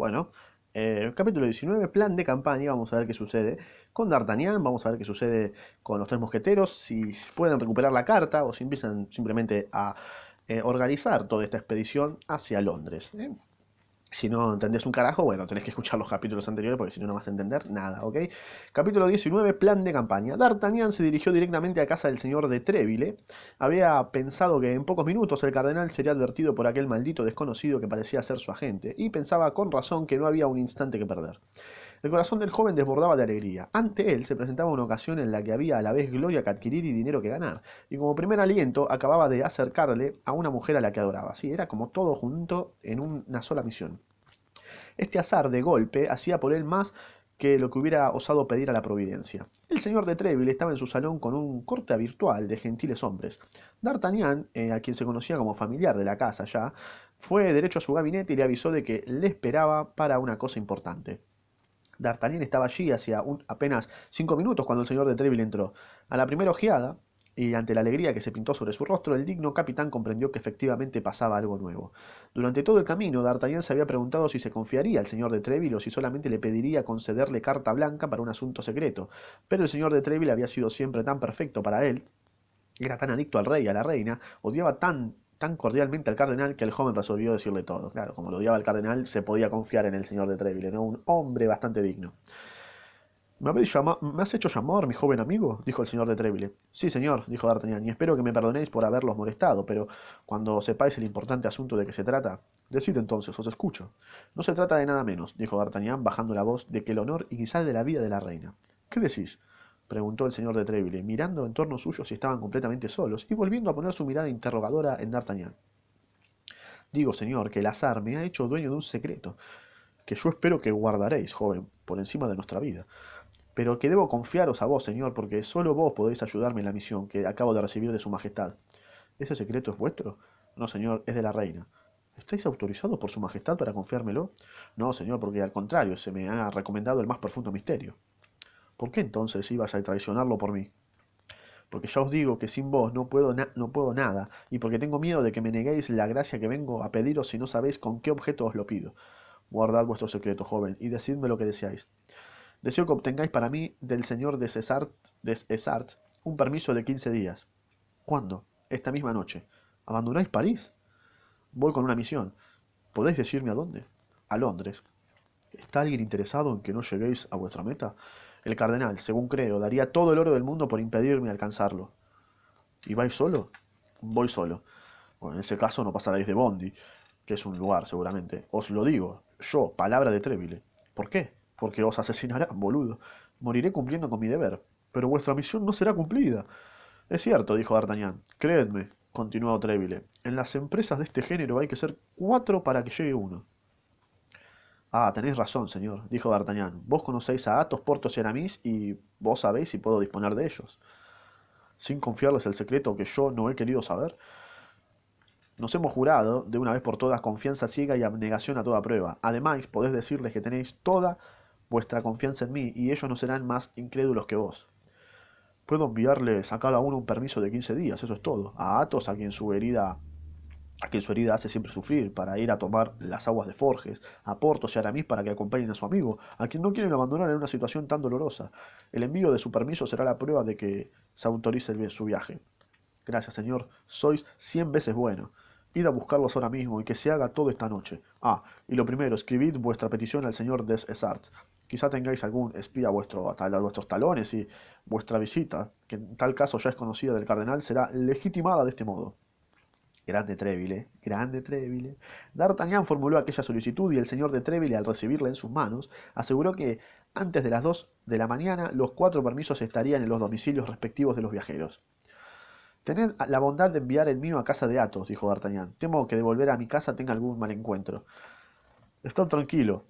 Bueno, eh, capítulo 19, plan de campaña, vamos a ver qué sucede con D'Artagnan, vamos a ver qué sucede con los tres mosqueteros, si pueden recuperar la carta o si empiezan simplemente a eh, organizar toda esta expedición hacia Londres. ¿eh? Si no entendés un carajo, bueno, tenés que escuchar los capítulos anteriores porque si no, no vas a entender nada, ¿ok? Capítulo 19, plan de campaña. D'Artagnan se dirigió directamente a casa del señor de Treville. Había pensado que en pocos minutos el cardenal sería advertido por aquel maldito desconocido que parecía ser su agente, y pensaba con razón que no había un instante que perder. El corazón del joven desbordaba de alegría. Ante él se presentaba una ocasión en la que había a la vez gloria que adquirir y dinero que ganar, y como primer aliento acababa de acercarle a una mujer a la que adoraba. Sí, era como todo junto en una sola misión. Este azar de golpe hacía por él más que lo que hubiera osado pedir a la providencia. El señor de Treville estaba en su salón con un corte virtual de gentiles hombres. D'Artagnan, eh, a quien se conocía como familiar de la casa ya, fue derecho a su gabinete y le avisó de que le esperaba para una cosa importante. D'Artagnan estaba allí hacía apenas cinco minutos cuando el señor de Treville entró. A la primera ojeada, y ante la alegría que se pintó sobre su rostro, el digno capitán comprendió que efectivamente pasaba algo nuevo. Durante todo el camino, D'Artagnan se había preguntado si se confiaría al señor de Treville o si solamente le pediría concederle carta blanca para un asunto secreto. Pero el señor de Treville había sido siempre tan perfecto para él, era tan adicto al rey y a la reina, odiaba tan tan cordialmente al cardenal que el joven resolvió decirle todo. Claro, como lo odiaba el cardenal, se podía confiar en el señor de Treville, ¿no? Un hombre bastante digno. ¿Me, ¿Me has hecho llamar, mi joven amigo? dijo el señor de Treville. Sí, señor, dijo D'Artagnan, y espero que me perdonéis por haberlos molestado, pero cuando sepáis el importante asunto de que se trata, decid entonces, os escucho. No se trata de nada menos, dijo D'Artagnan, bajando la voz, de que el honor y quizá de la vida de la reina. ¿Qué decís? preguntó el señor de Treville, mirando en torno suyo si estaban completamente solos y volviendo a poner su mirada interrogadora en D'Artagnan. Digo, señor, que el azar me ha hecho dueño de un secreto, que yo espero que guardaréis, joven, por encima de nuestra vida, pero que debo confiaros a vos, señor, porque solo vos podéis ayudarme en la misión que acabo de recibir de su majestad. ¿Ese secreto es vuestro? No, señor, es de la reina. ¿Estáis autorizados por su majestad para confiármelo? No, señor, porque al contrario, se me ha recomendado el más profundo misterio. ¿Por qué entonces ibas a traicionarlo por mí? Porque ya os digo que sin vos no puedo, no puedo nada, y porque tengo miedo de que me neguéis la gracia que vengo a pediros si no sabéis con qué objeto os lo pido. Guardad vuestro secreto, joven, y decidme lo que deseáis. Deseo que obtengáis para mí del señor de Cesart, de un permiso de quince días. ¿Cuándo? Esta misma noche. ¿Abandonáis París? Voy con una misión. ¿Podéis decirme a dónde? A Londres. ¿Está alguien interesado en que no lleguéis a vuestra meta? El cardenal, según creo, daría todo el oro del mundo por impedirme alcanzarlo. ¿Y vais solo? Voy solo. Bueno, en ese caso no pasaréis de Bondi, que es un lugar seguramente. Os lo digo, yo, palabra de Trébile. ¿Por qué? Porque os asesinarán, boludo. Moriré cumpliendo con mi deber. Pero vuestra misión no será cumplida. Es cierto, dijo D'Artagnan. Creedme, continuó Trébile. En las empresas de este género hay que ser cuatro para que llegue uno. Ah, tenéis razón, señor, dijo D'Artagnan. Vos conocéis a Athos, Portos y Aramis y vos sabéis si puedo disponer de ellos. Sin confiarles el secreto que yo no he querido saber. Nos hemos jurado, de una vez por todas, confianza ciega y abnegación a toda prueba. Además, podéis decirles que tenéis toda vuestra confianza en mí y ellos no serán más incrédulos que vos. Puedo enviarles a cada uno un permiso de 15 días, eso es todo. A Athos, a quien su herida a quien su herida hace siempre sufrir, para ir a tomar las aguas de Forges, a Portos y Aramis para que acompañen a su amigo, a quien no quieren abandonar en una situación tan dolorosa. El envío de su permiso será la prueba de que se autorice su viaje. Gracias, señor, sois cien veces bueno. Id a buscarlos ahora mismo y que se haga todo esta noche. Ah, y lo primero, escribid vuestra petición al señor des Essarts. Quizá tengáis algún espía a, vuestro, a vuestros talones y vuestra visita, que en tal caso ya es conocida del cardenal, será legitimada de este modo. Grande Treville, grande Treville. D'Artagnan formuló aquella solicitud y el señor de Treville, al recibirla en sus manos, aseguró que antes de las dos de la mañana los cuatro permisos estarían en los domicilios respectivos de los viajeros. Tened la bondad de enviar el mío a casa de Athos, dijo D'Artagnan. Temo que de volver a mi casa tenga algún mal encuentro. Estad tranquilo.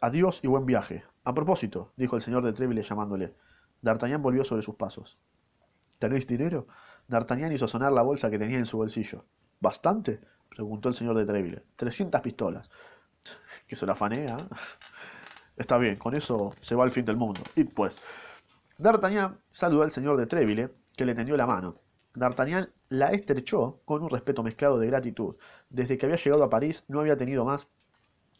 Adiós y buen viaje. A propósito, dijo el señor de Treville llamándole. D'Artagnan volvió sobre sus pasos. ¿Tenéis dinero? D'Artagnan hizo sonar la bolsa que tenía en su bolsillo. ¿Bastante? preguntó el señor de Treville. Trescientas pistolas. Que se la fanea. Está bien, con eso se va al fin del mundo. Y pues. D'Artagnan saludó al señor de Treville, que le tendió la mano. D'Artagnan la estrechó con un respeto mezclado de gratitud. Desde que había llegado a París no había tenido más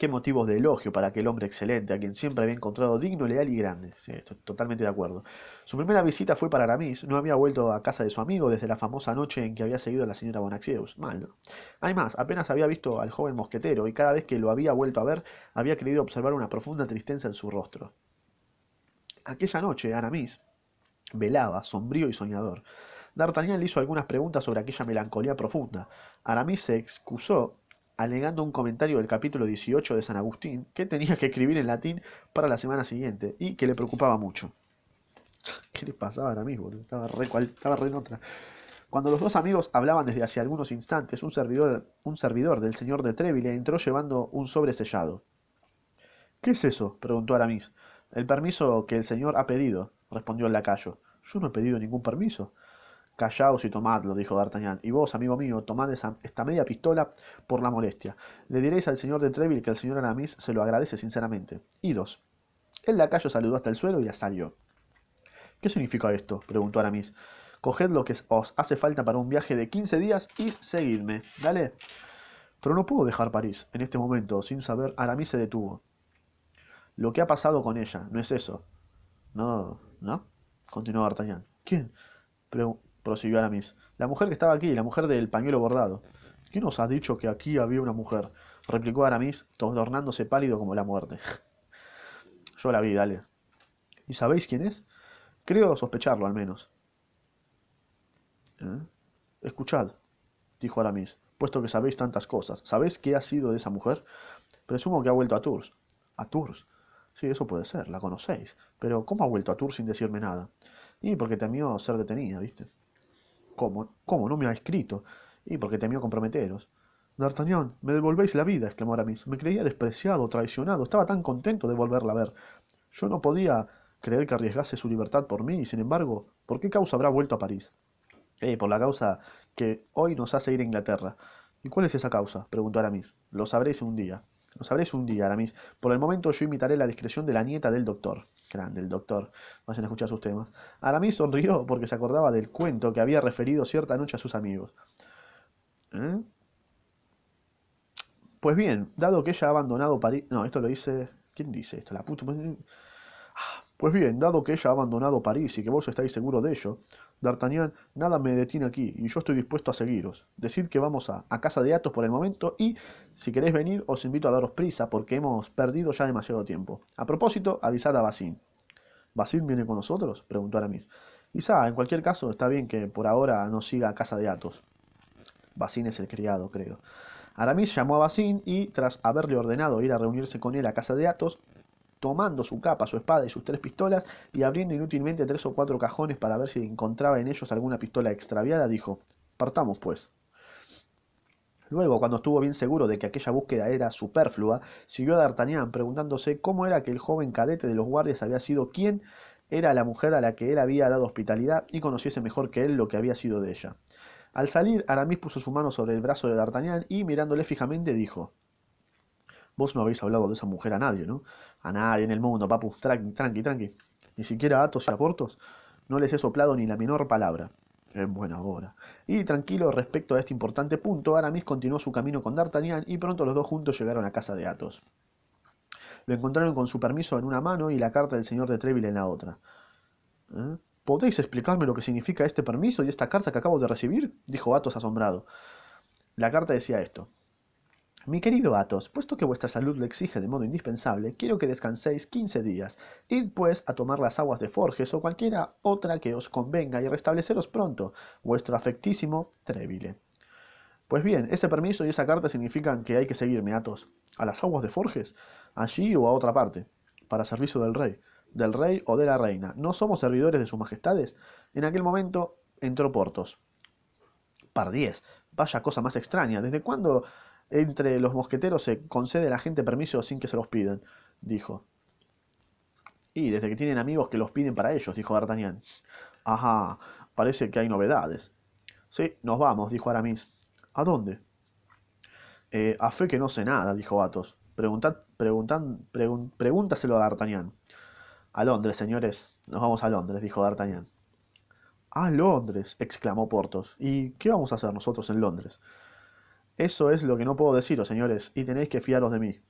Qué motivos de elogio para aquel hombre excelente, a quien siempre había encontrado digno, leal y grande. Sí, estoy totalmente de acuerdo. Su primera visita fue para Aramis. No había vuelto a casa de su amigo desde la famosa noche en que había seguido a la señora Bonacieux. Mal, ¿no? Además, apenas había visto al joven mosquetero y cada vez que lo había vuelto a ver, había creído observar una profunda tristeza en su rostro. Aquella noche, Aramis velaba, sombrío y soñador. D'Artagnan le hizo algunas preguntas sobre aquella melancolía profunda. Aramis se excusó alegando un comentario del capítulo 18 de San Agustín que tenía que escribir en latín para la semana siguiente y que le preocupaba mucho. ¿Qué le pasaba ahora mismo? Estaba re, estaba re en otra. Cuando los dos amigos hablaban desde hace algunos instantes, un servidor, un servidor del señor de Treville entró llevando un sobre sellado. ¿Qué es eso? preguntó Aramis. El permiso que el señor ha pedido, respondió el lacayo. Yo no he pedido ningún permiso. Callaos y tomadlo, dijo D'Artagnan, y vos, amigo mío, tomad esa, esta media pistola por la molestia. Le diréis al señor de Treville que el señor Aramis se lo agradece sinceramente. Idos. El lacayo saludó hasta el suelo y ya salió. ¿Qué significa esto? preguntó Aramis. Coged lo que os hace falta para un viaje de quince días y seguidme. Dale. Pero no puedo dejar París. En este momento, sin saber, Aramis se detuvo. Lo que ha pasado con ella, ¿no es eso? No, ¿no? Continuó D'Artagnan. ¿Quién? Prosiguió Aramis. La mujer que estaba aquí, la mujer del pañuelo bordado. ¿Quién os ha dicho que aquí había una mujer? replicó Aramis, tornándose pálido como la muerte. Yo la vi, dale. ¿Y sabéis quién es? Creo sospecharlo, al menos. ¿Eh? Escuchad, dijo Aramis, puesto que sabéis tantas cosas. ¿Sabéis qué ha sido de esa mujer? Presumo que ha vuelto a Tours. ¿A Tours? Sí, eso puede ser, la conocéis. Pero ¿cómo ha vuelto a Tours sin decirme nada? Y porque temió ser detenida, ¿viste? ¿Cómo? ¿Cómo? No me ha escrito. Y porque temió comprometeros. D'Artagnan, me devolvéis la vida, exclamó Aramis. Me creía despreciado, traicionado. Estaba tan contento de volverla a ver. Yo no podía creer que arriesgase su libertad por mí, y sin embargo, ¿por qué causa habrá vuelto a París? Eh, por la causa que hoy nos hace ir a Inglaterra. ¿Y cuál es esa causa? preguntó Aramis. Lo sabréis un día. Lo sabréis un día, Aramis. Por el momento yo imitaré la discreción de la nieta del doctor. Grande, el doctor. Vayan a escuchar sus temas. Aramis sonrió porque se acordaba del cuento que había referido cierta noche a sus amigos. ¿Eh? Pues bien, dado que ella ha abandonado París... No, esto lo dice... ¿Quién dice esto? La puta... Pues bien, dado que ella ha abandonado París y que vos estáis seguro de ello, D'Artagnan, nada me detiene aquí y yo estoy dispuesto a seguiros. Decid que vamos a, a, casa de Athos por el momento y, si queréis venir, os invito a daros prisa porque hemos perdido ya demasiado tiempo. A propósito, avisad a Basin. ¿Basin viene con nosotros? preguntó Aramis. Quizá, en cualquier caso, está bien que por ahora no siga a casa de Athos. Basin es el criado, creo. Aramis llamó a Basin y, tras haberle ordenado ir a reunirse con él a casa de Athos, tomando su capa, su espada y sus tres pistolas y abriendo inútilmente tres o cuatro cajones para ver si encontraba en ellos alguna pistola extraviada, dijo, partamos pues. Luego, cuando estuvo bien seguro de que aquella búsqueda era superflua, siguió a D'Artagnan preguntándose cómo era que el joven cadete de los guardias había sido quien era la mujer a la que él había dado hospitalidad y conociese mejor que él lo que había sido de ella. Al salir, Aramis puso su mano sobre el brazo de D'Artagnan y, mirándole fijamente, dijo Vos no habéis hablado de esa mujer a nadie, ¿no? A nadie en el mundo, papu. Tranqui, tranqui, tranqui. Ni siquiera a Atos y a Portos. No les he soplado ni la menor palabra. En buena hora. Y tranquilo respecto a este importante punto, Aramis continuó su camino con D'Artagnan y pronto los dos juntos llegaron a casa de Athos. Lo encontraron con su permiso en una mano y la carta del señor de Treville en la otra. ¿Eh? ¿Podéis explicarme lo que significa este permiso y esta carta que acabo de recibir? dijo Athos asombrado. La carta decía esto. Mi querido Athos, puesto que vuestra salud lo exige de modo indispensable, quiero que descanséis quince días. Id pues a tomar las aguas de Forges o cualquiera otra que os convenga y restableceros pronto. Vuestro afectísimo Treville. Pues bien, ese permiso y esa carta significan que hay que seguirme, Athos. ¿A las aguas de Forges? ¿Allí o a otra parte? Para servicio del rey. Del rey o de la reina. ¿No somos servidores de sus majestades? En aquel momento entró Portos. Pardiez. Vaya cosa más extraña. ¿Desde cuándo entre los mosqueteros se concede a la gente permiso sin que se los pidan, dijo. Y desde que tienen amigos que los piden para ellos, dijo D'Artagnan. Ajá, parece que hay novedades. Sí, nos vamos, dijo Aramis. ¿A dónde? Eh, a fe que no sé nada, dijo Athos. Preguntad, preguntan, pregúntaselo a D'Artagnan. A Londres, señores. Nos vamos a Londres, dijo D'Artagnan. A Londres, exclamó Portos. ¿Y qué vamos a hacer nosotros en Londres? Eso es lo que no puedo deciros, señores, y tenéis que fiaros de mí.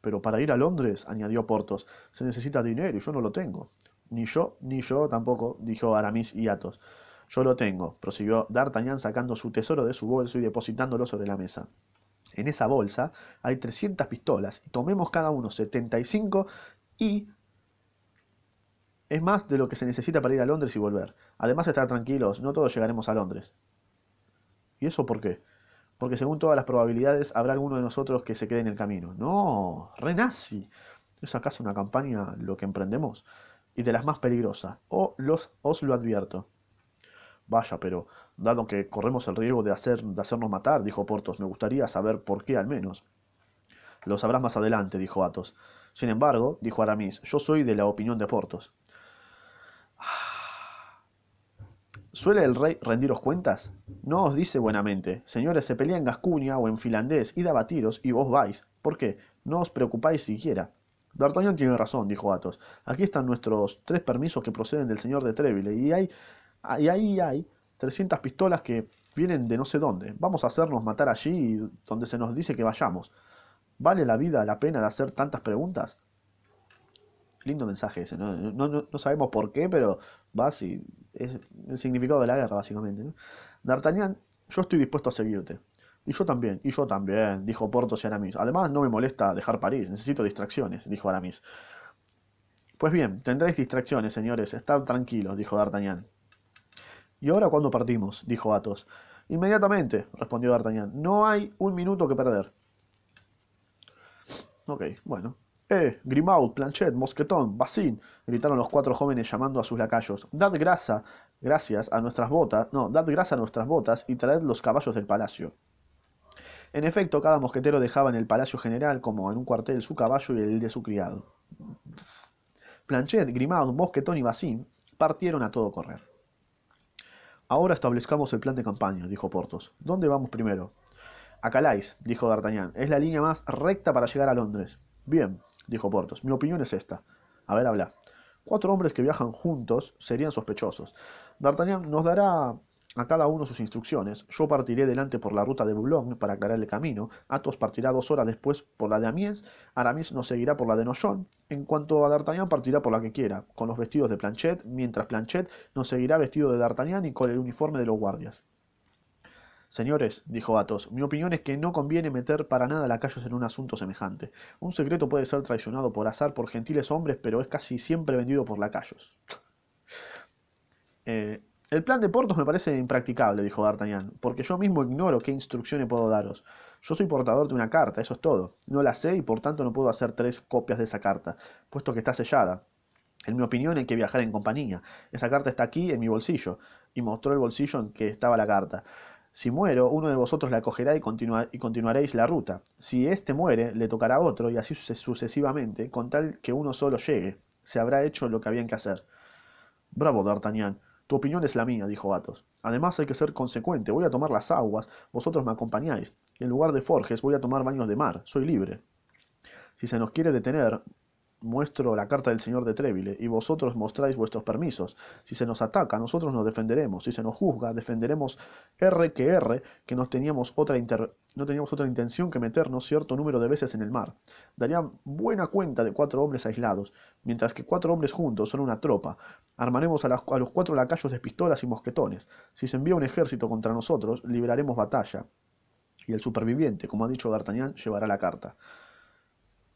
Pero para ir a Londres, añadió Portos, se necesita dinero y yo no lo tengo. Ni yo, ni yo tampoco, dijo Aramis y Athos. Yo lo tengo, prosiguió D'Artagnan sacando su tesoro de su bolso y depositándolo sobre la mesa. En esa bolsa hay 300 pistolas y tomemos cada uno 75 y es más de lo que se necesita para ir a Londres y volver. Además, estar tranquilos, no todos llegaremos a Londres. ¿Y eso por qué? Porque según todas las probabilidades habrá alguno de nosotros que se quede en el camino. No, renazi. ¿Es acaso una campaña lo que emprendemos? Y de las más peligrosas. O los, os lo advierto. Vaya, pero dado que corremos el riesgo de, hacer, de hacernos matar, dijo Portos, me gustaría saber por qué al menos. Lo sabrás más adelante, dijo Athos. Sin embargo, dijo Aramis, yo soy de la opinión de Portos. ¿Suele el rey rendiros cuentas? No os dice buenamente, señores, se pelea en Gascuña o en finlandés, id a batiros y vos vais. ¿Por qué? No os preocupáis siquiera. D'Artagnan tiene razón, dijo Athos. Aquí están nuestros tres permisos que proceden del señor de Treville, y hay y ahí hay 300 pistolas que vienen de no sé dónde. Vamos a hacernos matar allí donde se nos dice que vayamos. ¿Vale la vida la pena de hacer tantas preguntas? Lindo mensaje ese, ¿no? No, sabemos por qué, pero va y es el significado de la guerra, básicamente. D'Artagnan, yo estoy dispuesto a seguirte. Y yo también, y yo también, dijo Portos y Aramis. Además, no me molesta dejar París, necesito distracciones, dijo Aramis. Pues bien, tendréis distracciones, señores, estad tranquilos, dijo D'Artagnan. ¿Y ahora cuándo partimos? dijo Athos. Inmediatamente, respondió D'Artagnan. No hay un minuto que perder. Ok, bueno. Eh, Grimaud, Planchet, Mosquetón, Bassin, gritaron los cuatro jóvenes llamando a sus lacayos. Dad grasa, gracias a nuestras botas, no, dad grasa a nuestras botas y traed los caballos del palacio. En efecto, cada mosquetero dejaba en el palacio general, como en un cuartel, su caballo y el de su criado. Planchet, Grimaud, Mosquetón y Bassin partieron a todo correr. Ahora establezcamos el plan de campaña, dijo Portos. ¿Dónde vamos primero? A Calais, dijo D'Artagnan. Es la línea más recta para llegar a Londres. Bien, dijo Portos. Mi opinión es esta. A ver, habla. Cuatro hombres que viajan juntos serían sospechosos. D'Artagnan nos dará a cada uno sus instrucciones. Yo partiré delante por la ruta de Boulogne para aclarar el camino. Athos partirá dos horas después por la de Amiens. Aramis nos seguirá por la de Noyon. En cuanto a D'Artagnan, partirá por la que quiera, con los vestidos de Planchet, mientras Planchet nos seguirá vestido de D'Artagnan y con el uniforme de los guardias. Señores, dijo Athos, mi opinión es que no conviene meter para nada lacayos en un asunto semejante. Un secreto puede ser traicionado por azar por gentiles hombres, pero es casi siempre vendido por lacayos. Eh, el plan de Portos me parece impracticable, dijo D'Artagnan, porque yo mismo ignoro qué instrucciones puedo daros. Yo soy portador de una carta, eso es todo. No la sé y por tanto no puedo hacer tres copias de esa carta, puesto que está sellada. En mi opinión hay que viajar en compañía. Esa carta está aquí en mi bolsillo, y mostró el bolsillo en que estaba la carta. Si muero, uno de vosotros la cogerá y, continuaréis la ruta. Si éste muere, le tocará otro, y así sucesivamente, con tal que uno solo llegue. Se habrá hecho lo que habían que hacer. Bravo, D'Artagnan. Tu opinión es la mía, dijo Athos. Además hay que ser consecuente. Voy a tomar las aguas, vosotros me acompañáis. En lugar de Forges voy a tomar baños de mar. Soy libre. Si se nos quiere detener, muestro la carta del señor de Treville, y vosotros mostráis vuestros permisos. Si se nos ataca, nosotros nos defenderemos. Si se nos juzga, defenderemos R que R, que no teníamos otra, no teníamos otra intención que meternos cierto número de veces en el mar. Darían buena cuenta de cuatro hombres aislados, mientras que cuatro hombres juntos son una tropa. Armaremos a, a los cuatro lacayos de pistolas y mosquetones. Si se envía un ejército contra nosotros, libraremos batalla. Y el superviviente, como ha dicho D'Artagnan, llevará la carta.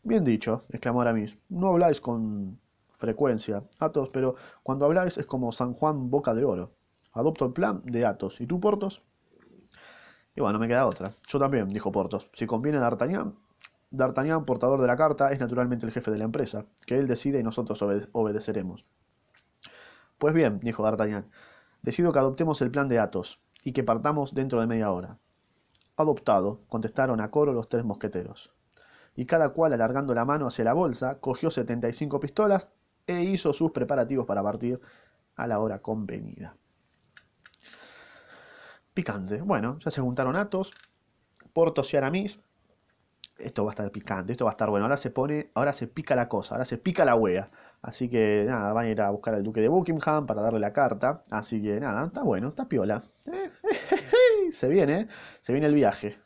Bien dicho, exclamó Aramis. No habláis con frecuencia, Athos, pero cuando habláis es como San Juan boca de oro. Adopto el plan de Athos. ¿Y tú, Portos? Y bueno, me queda otra. Yo también, dijo Portos. Si conviene D'Artagnan, D'Artagnan, portador de la carta, es naturalmente el jefe de la empresa, que él decide y nosotros obedeceremos. Pues bien, dijo D'Artagnan, decido que adoptemos el plan de Athos y que partamos dentro de media hora. Adoptado, contestaron a coro los tres mosqueteros y cada cual alargando la mano hacia la bolsa, cogió 75 pistolas e hizo sus preparativos para partir a la hora convenida. Picante. Bueno, ya se juntaron Atos, Portos y Aramis. Esto va a estar picante, esto va a estar bueno. Ahora se pone, ahora se pica la cosa, ahora se pica la wea. Así que nada, van a ir a buscar al duque de Buckingham para darle la carta. Así que nada, está bueno, está piola. se viene, se viene el viaje.